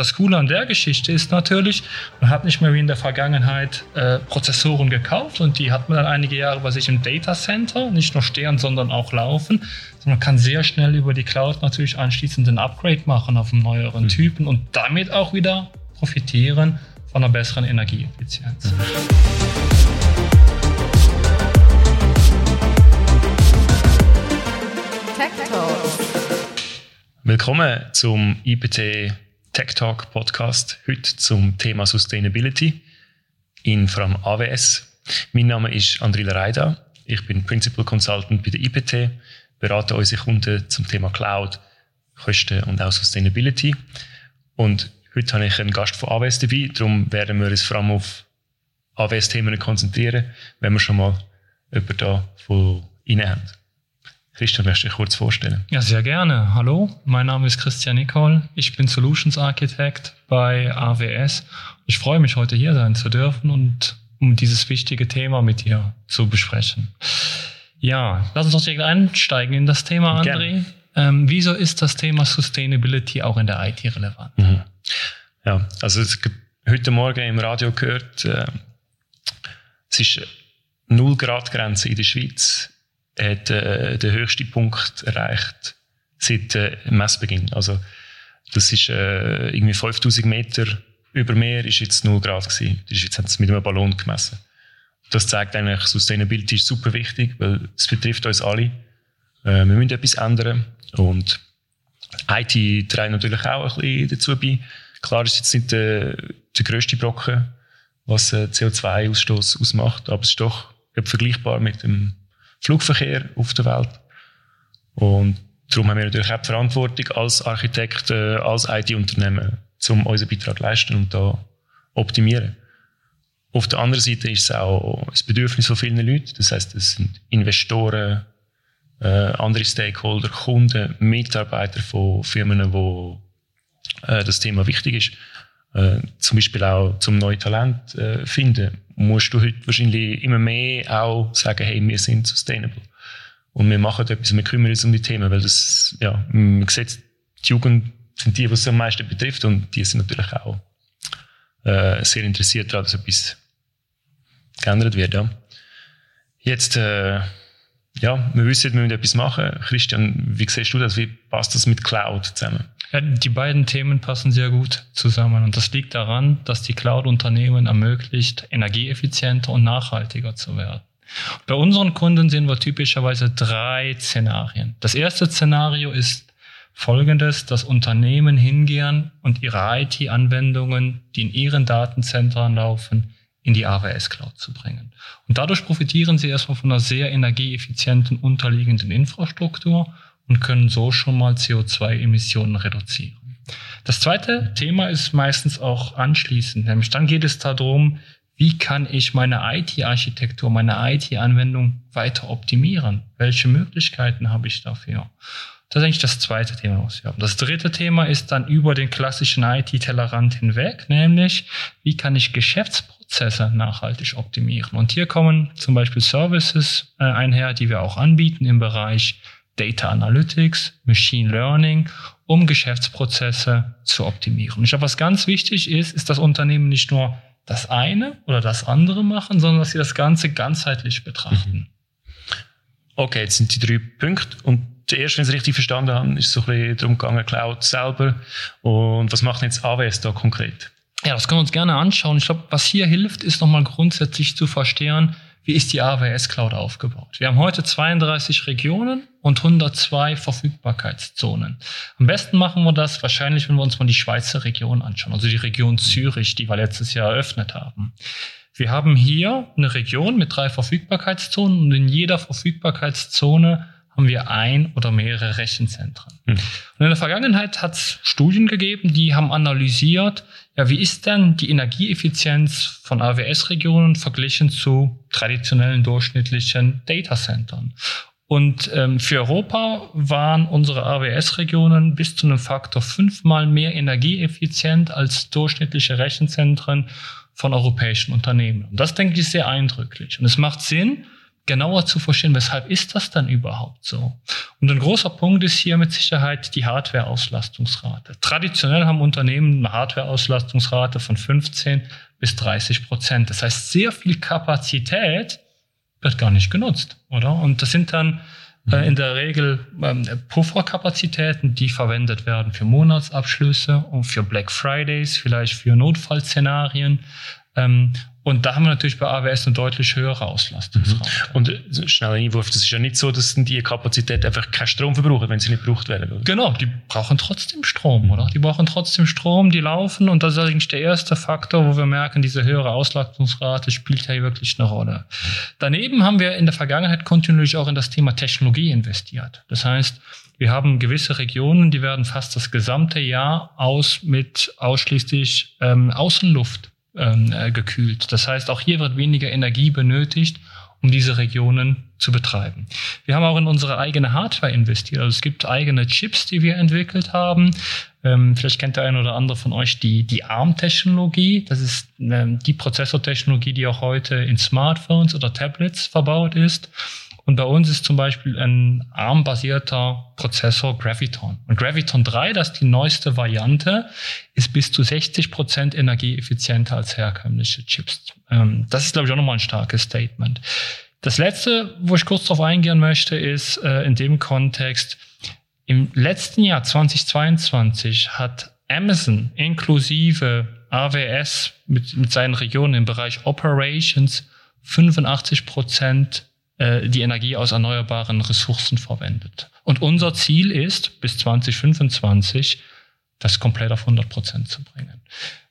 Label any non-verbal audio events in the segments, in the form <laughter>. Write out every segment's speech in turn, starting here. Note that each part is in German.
das Coole an der Geschichte ist natürlich, man hat nicht mehr wie in der Vergangenheit äh, Prozessoren gekauft und die hat man dann einige Jahre bei sich im Data Center, nicht nur stehen, sondern auch laufen. sondern man kann sehr schnell über die Cloud natürlich anschließend ein Upgrade machen auf einen neueren mhm. Typen und damit auch wieder profitieren von einer besseren Energieeffizienz. Willkommen zum IPT Tech Talk Podcast. Heute zum Thema Sustainability in allem AWS. Mein Name ist Andrila Reida. Ich bin Principal Consultant bei der IPT, berate unsere Kunden zum Thema Cloud, Kosten und auch Sustainability. Und heute habe ich einen Gast von AWS dabei, darum werden wir uns vor allem auf AWS-Themen konzentrieren, wenn wir schon mal jemanden da von Ihnen haben. Christian, möchtest du dich kurz vorstellen? Ja, sehr gerne. Hallo, mein Name ist Christian Nicol. Ich bin Solutions Architect bei AWS. Ich freue mich, heute hier sein zu dürfen und um dieses wichtige Thema mit dir zu besprechen. Ja, lass uns doch direkt einsteigen in das Thema, André. Ähm, wieso ist das Thema Sustainability auch in der IT relevant? Mhm. Ja, also es, heute Morgen im Radio gehört, äh, es ist 0 Grad Grenze in der Schweiz hat äh, den höchsten Punkt erreicht seit äh, Messbeginn. Also das ist äh, irgendwie 5000 Meter über Meer ist jetzt 0 Grad gewesen. Das ist jetzt sie mit einem Ballon gemessen. Das zeigt eigentlich, Sustainability ist super wichtig, weil es betrifft uns alle. Äh, wir müssen etwas ändern und IT trägt natürlich auch ein bisschen dazu bei. Klar ist jetzt nicht der, der grösste Brocken, was äh, CO2-Ausstoß ausmacht, aber es ist doch vergleichbar mit dem Flugverkehr auf der Welt. Und darum haben wir natürlich auch die Verantwortung als Architekt, äh, als IT-Unternehmen, um unseren Beitrag zu leisten und da optimieren. Auf der anderen Seite ist es auch das Bedürfnis von vielen Leuten. Das heißt, es sind Investoren, äh, andere Stakeholder, Kunden, Mitarbeiter von Firmen, wo äh, das Thema wichtig ist. Äh, zum Beispiel auch zum neuen Talent äh, finden musst du heute wahrscheinlich immer mehr auch sagen, hey, wir sind sustainable. Und wir machen etwas, wir kümmern uns um die Themen, weil das, ja, man sieht, die Jugend sind die, was es am meisten betrifft und die sind natürlich auch äh, sehr interessiert daran, dass etwas geändert wird. Ja. Jetzt, äh, ja, wir wissen, wir müssen etwas machen. Christian, wie siehst du das? Wie passt das mit Cloud zusammen? Ja, die beiden Themen passen sehr gut zusammen. Und das liegt daran, dass die Cloud-Unternehmen ermöglicht, energieeffizienter und nachhaltiger zu werden. Bei unseren Kunden sehen wir typischerweise drei Szenarien. Das erste Szenario ist folgendes, dass Unternehmen hingehen und ihre IT-Anwendungen, die in ihren Datenzentren laufen, in die AWS Cloud zu bringen. Und dadurch profitieren sie erstmal von einer sehr energieeffizienten unterliegenden Infrastruktur und können so schon mal CO2-Emissionen reduzieren. Das zweite Thema ist meistens auch anschließend, nämlich dann geht es darum, wie kann ich meine IT-Architektur, meine IT-Anwendung weiter optimieren? Welche Möglichkeiten habe ich dafür? Das ist eigentlich das zweite Thema, was wir haben. Das dritte Thema ist dann über den klassischen IT-Tellerrand hinweg, nämlich wie kann ich Geschäftsprozesse nachhaltig optimieren? Und hier kommen zum Beispiel Services äh, einher, die wir auch anbieten im Bereich Data Analytics, Machine Learning, um Geschäftsprozesse zu optimieren. Ich glaube, was ganz wichtig ist, ist, dass Unternehmen nicht nur das eine oder das andere machen, sondern dass sie das Ganze ganzheitlich betrachten. Mhm. Okay, jetzt sind die drei Punkte. Und zuerst, wenn ich es richtig verstanden habe, ist es so ein bisschen darum gegangen, Cloud selber. Und was macht jetzt AWS da konkret? Ja, das können wir uns gerne anschauen. Ich glaube, was hier hilft, ist nochmal grundsätzlich zu verstehen, wie ist die AWS Cloud aufgebaut. Wir haben heute 32 Regionen und 102 Verfügbarkeitszonen. Am besten machen wir das wahrscheinlich, wenn wir uns mal die Schweizer Region anschauen, also die Region Zürich, die wir letztes Jahr eröffnet haben. Wir haben hier eine Region mit drei Verfügbarkeitszonen und in jeder Verfügbarkeitszone haben wir ein oder mehrere Rechenzentren. Hm. Und in der Vergangenheit hat es Studien gegeben, die haben analysiert, ja, wie ist denn die Energieeffizienz von AWS-Regionen verglichen zu traditionellen durchschnittlichen Datacentern? Und ähm, für Europa waren unsere AWS-Regionen bis zu einem Faktor fünfmal mehr energieeffizient als durchschnittliche Rechenzentren von europäischen Unternehmen. Und das denke ich sehr eindrücklich. Und es macht Sinn, genauer zu verstehen, weshalb ist das dann überhaupt so? Und ein großer Punkt ist hier mit Sicherheit die Hardware-Auslastungsrate. Traditionell haben Unternehmen eine Hardware-Auslastungsrate von 15 bis 30 Prozent. Das heißt, sehr viel Kapazität wird gar nicht genutzt, oder? Und das sind dann äh, in der Regel ähm, Pufferkapazitäten, die verwendet werden für Monatsabschlüsse und für Black Fridays, vielleicht für Notfallszenarien. Ähm, und da haben wir natürlich bei AWS eine deutlich höhere Auslastungsrate. Mhm. Und äh, schnell Einwurf, das ist ja nicht so, dass die Kapazität einfach keinen Strom verbrauchen, wenn sie nicht gebraucht werden. Oder? Genau, die brauchen trotzdem Strom, oder? Die brauchen trotzdem Strom, die laufen und das ist eigentlich der erste Faktor, wo wir merken, diese höhere Auslastungsrate spielt hier wirklich eine Rolle. Daneben haben wir in der Vergangenheit kontinuierlich auch in das Thema Technologie investiert. Das heißt, wir haben gewisse Regionen, die werden fast das gesamte Jahr aus mit ausschließlich ähm, Außenluft ähm, äh, gekühlt. Das heißt, auch hier wird weniger Energie benötigt, um diese Regionen zu betreiben. Wir haben auch in unsere eigene Hardware investiert. Also es gibt eigene Chips, die wir entwickelt haben. Ähm, vielleicht kennt der eine oder andere von euch die, die ARM-Technologie. Das ist ähm, die Prozessortechnologie, die auch heute in Smartphones oder Tablets verbaut ist. Und bei uns ist zum Beispiel ein ARM-basierter Prozessor Graviton. Und Graviton 3, das ist die neueste Variante, ist bis zu 60 Prozent energieeffizienter als herkömmliche Chips. Ähm, das ist, glaube ich, auch nochmal ein starkes Statement. Das letzte, wo ich kurz darauf eingehen möchte, ist äh, in dem Kontext, im letzten Jahr 2022 hat Amazon inklusive AWS mit, mit seinen Regionen im Bereich Operations 85 Prozent äh, die Energie aus erneuerbaren Ressourcen verwendet. Und unser Ziel ist, bis 2025 das komplett auf 100 Prozent zu bringen.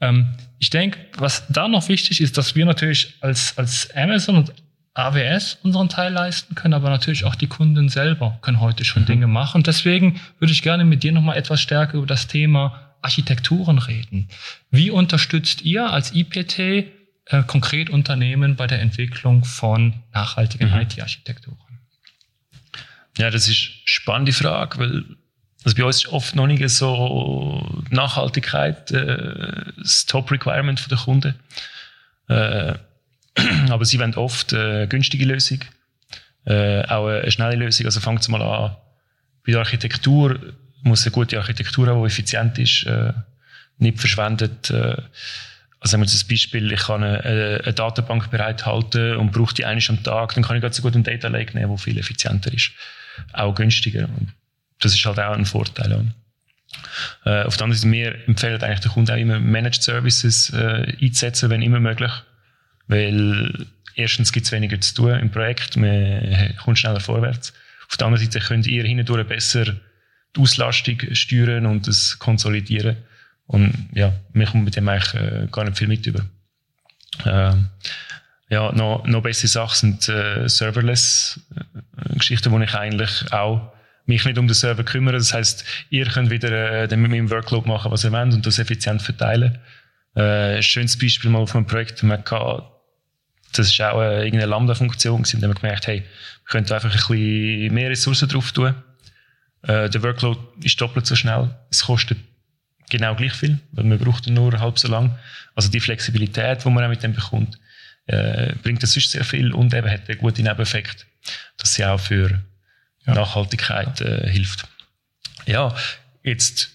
Ähm, ich denke, was da noch wichtig ist, dass wir natürlich als, als Amazon und AWS unseren Teil leisten können, aber natürlich auch die Kunden selber können heute schon mhm. Dinge machen. Und deswegen würde ich gerne mit dir nochmal etwas stärker über das Thema Architekturen reden. Wie unterstützt ihr als IPT äh, konkret Unternehmen bei der Entwicklung von nachhaltigen mhm. IT-Architekturen? Ja, das ist eine spannende Frage, weil also bei uns ist oft noch nicht so Nachhaltigkeit äh, das Top-Requirement der Kunden. Äh, <clears throat> aber sie wollen oft eine günstige Lösung, äh, auch eine schnelle Lösung. Also fangt mal an, bei der Architektur muss eine gute Architektur haben, die effizient ist, äh, nicht verschwendet. Also haben wir das Beispiel, ich kann eine, eine Datenbank bereithalten und brauche die eigentlich am Tag, dann kann ich ganz so gut einen Data Lake nehmen, der viel effizienter ist, auch günstiger. Und das ist halt auch ein Vorteil. Äh, auf der anderen Seite, wir empfehlen eigentlich den Kunden auch immer Managed Services äh, einzusetzen, wenn immer möglich. Weil erstens gibt es weniger zu tun im Projekt, man kommt schneller vorwärts. Auf der anderen Seite könnt ihr hindurch besser die Auslastung steuern und das konsolidieren. Und ja, wir kommen mit dem eigentlich äh, gar nicht viel mit über. Ähm, ja, noch, noch bessere Sachen sind äh, Serverless-Geschichten, äh, wo ich eigentlich auch mich nicht um den Server kümmere. Das heißt, ihr könnt wieder äh, mit meinem Workload machen, was ihr wollt und das effizient verteilen. Äh, schönes Beispiel mal auf einem Projekt, man kann, das ist auch äh, irgendeine Lambda-Funktion da haben wir gemerkt, hey, wir könnten einfach ein bisschen mehr Ressourcen drauf tun. Äh, der Workload ist doppelt so schnell. Es kostet genau gleich viel, weil man braucht nur halb so lang. Also die Flexibilität, die man auch mit dem bekommt, äh, bringt das sonst sehr viel und eben hat einen guten Nebeneffekt, dass sie auch für ja. Nachhaltigkeit äh, hilft. Ja, jetzt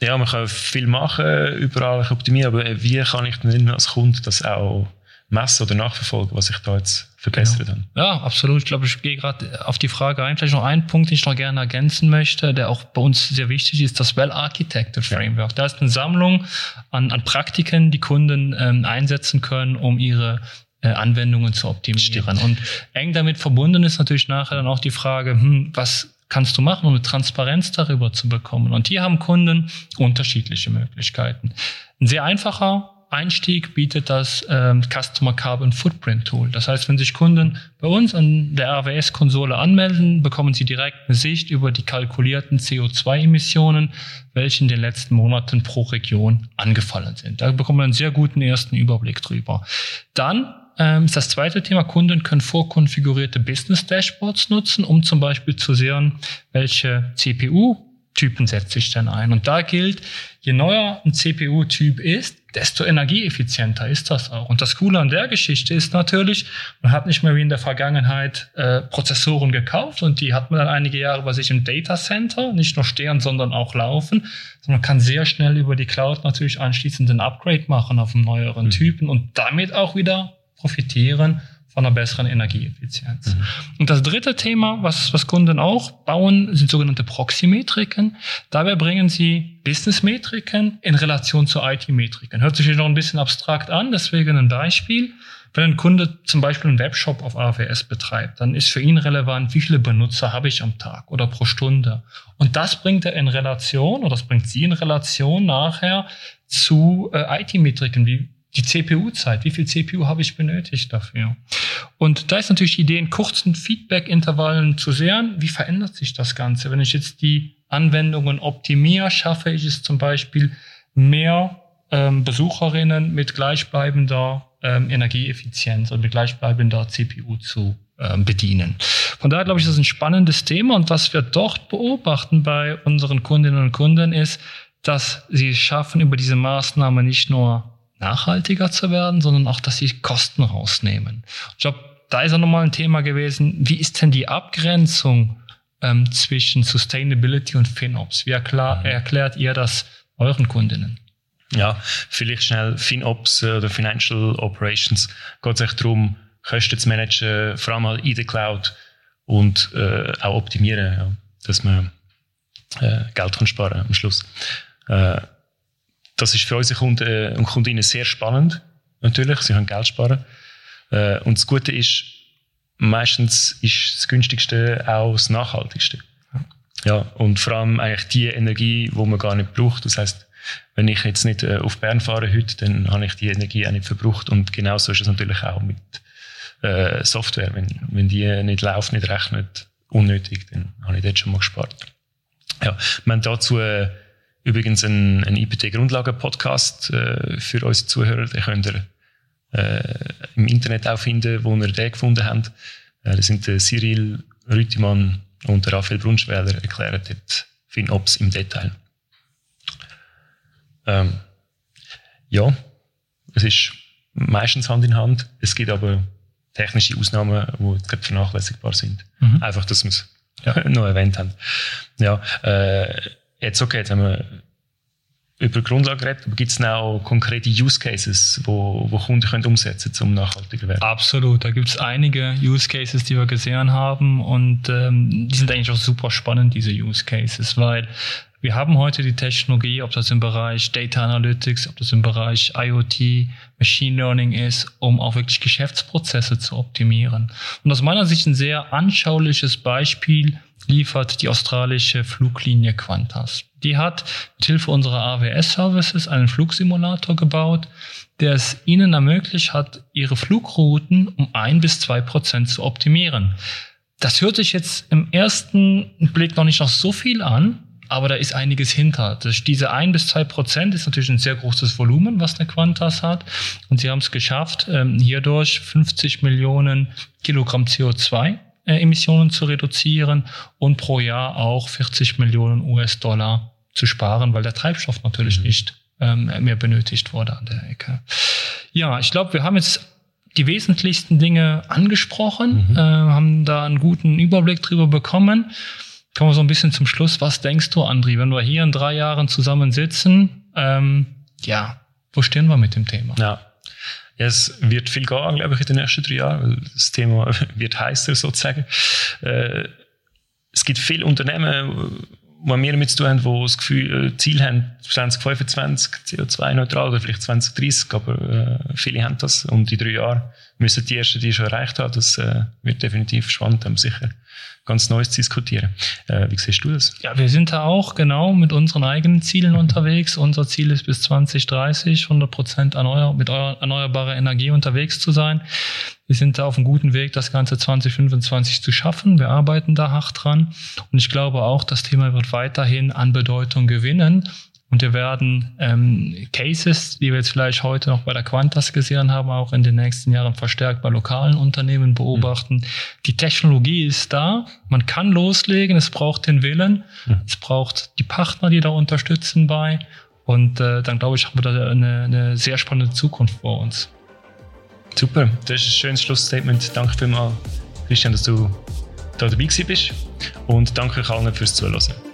ja, man kann viel machen, überall optimieren, aber wie kann ich denn als Kunde das auch messen oder nachverfolgen, was ich da jetzt verbessert genau. habe. Ja, absolut. Ich glaube, ich gehe gerade auf die Frage ein. Vielleicht noch einen Punkt, den ich noch gerne ergänzen möchte, der auch bei uns sehr wichtig ist, das Well-Architected Framework. Ja. Da ist eine Sammlung an, an Praktiken, die Kunden ähm, einsetzen können, um ihre äh, Anwendungen zu optimieren. Stimmt. Und eng damit verbunden ist natürlich nachher dann auch die Frage, hm, was kannst du machen, um eine Transparenz darüber zu bekommen? Und hier haben Kunden unterschiedliche Möglichkeiten. Ein sehr einfacher Einstieg bietet das ähm, Customer Carbon Footprint Tool. Das heißt, wenn sich Kunden bei uns an der AWS-Konsole anmelden, bekommen sie direkt eine Sicht über die kalkulierten CO2-Emissionen, welche in den letzten Monaten pro Region angefallen sind. Da bekommen wir einen sehr guten ersten Überblick drüber. Dann ähm, ist das zweite Thema, Kunden können vorkonfigurierte Business Dashboards nutzen, um zum Beispiel zu sehen, welche CPU Typen setze ich denn ein? Und da gilt, je neuer ein CPU-Typ ist, desto energieeffizienter ist das auch. Und das Coole an der Geschichte ist natürlich, man hat nicht mehr wie in der Vergangenheit äh, Prozessoren gekauft und die hat man dann einige Jahre bei sich im Data Center, nicht nur stehen, sondern auch laufen. sondern man kann sehr schnell über die Cloud natürlich anschließend ein Upgrade machen auf einen neueren mhm. Typen und damit auch wieder profitieren von einer besseren Energieeffizienz. Mhm. Und das dritte Thema, was, was Kunden auch bauen, sind sogenannte Proxymetriken. Dabei bringen sie Businessmetriken in Relation zu IT-Metriken. Hört sich noch ein bisschen abstrakt an, deswegen ein Beispiel. Wenn ein Kunde zum Beispiel einen Webshop auf AWS betreibt, dann ist für ihn relevant, wie viele Benutzer habe ich am Tag oder pro Stunde. Und das bringt er in Relation, oder das bringt sie in Relation nachher zu äh, IT-Metriken, wie die CPU-Zeit, wie viel CPU habe ich benötigt dafür? Und da ist natürlich die Idee, in kurzen Feedback-Intervallen zu sehen, wie verändert sich das Ganze? Wenn ich jetzt die Anwendungen optimiere, schaffe ich es zum Beispiel, mehr ähm, Besucherinnen mit gleichbleibender ähm, Energieeffizienz und mit gleichbleibender CPU zu ähm, bedienen. Von daher glaube ich, das ist ein spannendes Thema und was wir dort beobachten bei unseren Kundinnen und Kunden ist, dass sie es schaffen, über diese Maßnahme nicht nur nachhaltiger zu werden, sondern auch, dass sie Kosten rausnehmen. Ich glaube, da ist auch nochmal ein Thema gewesen, wie ist denn die Abgrenzung ähm, zwischen Sustainability und FinOps? Wie erklar, mhm. erklärt ihr das euren Kundinnen? Ja, vielleicht schnell FinOps äh, oder Financial Operations geht es darum, Kosten zu managen, vor allem in der Cloud und äh, auch optimieren, ja, dass man äh, Geld kann sparen am Schluss. Äh, das ist für unsere Kunden äh, und Kundinnen sehr spannend, natürlich. Sie können Geld sparen. Äh, und das Gute ist, meistens ist das günstigste auch das nachhaltigste. Ja, und vor allem eigentlich die Energie, die man gar nicht braucht. Das heißt, wenn ich jetzt nicht äh, auf Bern fahre heute, dann habe ich die Energie auch nicht verbraucht. Und genauso ist es natürlich auch mit Software. Wenn, wenn die nicht läuft, nicht rechnet, unnötig, dann habe ich dort schon mal gespart. Ja, wir haben dazu Übrigens ein, ein IPT-Grundlagen-Podcast äh, für unsere Zuhörer. Den könnt ihr äh, im Internet auch finden, wo ihr den gefunden habt. Äh, das sind der Cyril Rüttimann und der Raphael Brunschweiler erklären dort FinOps im Detail. Ähm, ja, es ist meistens Hand in Hand. Es gibt aber technische Ausnahmen, die vernachlässigbar sind. Mhm. Einfach, dass wir es ja. <laughs> noch erwähnt haben. Ja, äh, Jetzt okay, jetzt haben wir über Grundlagen geredet, aber gibt es auch konkrete Use Cases, wo, wo Kunden können umsetzen können, um nachhaltiger werden? Absolut, da gibt es einige Use Cases, die wir gesehen haben und ähm, die sind eigentlich auch super spannend, diese Use Cases, weil wir haben heute die Technologie, ob das im Bereich Data Analytics, ob das im Bereich IoT, Machine Learning ist, um auch wirklich Geschäftsprozesse zu optimieren. Und aus meiner Sicht ein sehr anschauliches Beispiel liefert die australische Fluglinie Qantas. Die hat mit Hilfe unserer AWS-Services einen Flugsimulator gebaut, der es ihnen ermöglicht hat, ihre Flugrouten um ein bis zwei Prozent zu optimieren. Das hört sich jetzt im ersten Blick noch nicht noch so viel an, aber da ist einiges hinter. Das, diese ein bis zwei Prozent ist natürlich ein sehr großes Volumen, was eine Quantas hat. Und sie haben es geschafft, ähm, hierdurch 50 Millionen Kilogramm CO2 äh, Emissionen zu reduzieren und pro Jahr auch 40 Millionen US-Dollar zu sparen, weil der Treibstoff natürlich mhm. nicht ähm, mehr benötigt wurde an der Ecke. Ja, ich glaube, wir haben jetzt die wesentlichsten Dinge angesprochen, mhm. äh, haben da einen guten Überblick drüber bekommen. Kommen wir so ein bisschen zum Schluss. Was denkst du, Andri, wenn wir hier in drei Jahren zusammen sitzen? Ähm, ja, wo stehen wir mit dem Thema? Ja, es wird viel gehen, glaube ich, in den nächsten drei Jahren, weil das Thema <laughs> wird heißer sozusagen. Äh, es gibt viele Unternehmen, die wir damit zu tun haben, die das Gefühl, äh, Ziel haben, 2025 CO2-neutral oder vielleicht 2030, aber äh, viele haben das und in drei Jahren müssen die ersten die schon erreicht haben. Das äh, wird definitiv spannend, haben sicher ganz Neues diskutieren. Äh, wie siehst du das? Ja, wir sind da auch genau mit unseren eigenen Zielen unterwegs. Unser Ziel ist bis 2030 100 Prozent erneuer, mit erneuerbarer Energie unterwegs zu sein. Wir sind da auf einem guten Weg, das Ganze 2025 zu schaffen. Wir arbeiten da hart dran. Und ich glaube auch, das Thema wird weiterhin an Bedeutung gewinnen, Und wir werden ähm, Cases, die wir jetzt vielleicht heute noch bei der Quantas gesehen haben, auch in den nächsten Jahren verstärkt bei lokalen Unternehmen beobachten. Mhm. Die Technologie ist da, man kann loslegen, es braucht den Willen, mhm. es braucht die Partner, die da unterstützen bei. Und äh, dann glaube ich, haben wir da eine, eine sehr spannende Zukunft vor uns. Super, das ist ein schönes Schlussstatement. Danke vielmals, Christian, dass du da dabei bist. Und danke euch allen fürs Zuhören.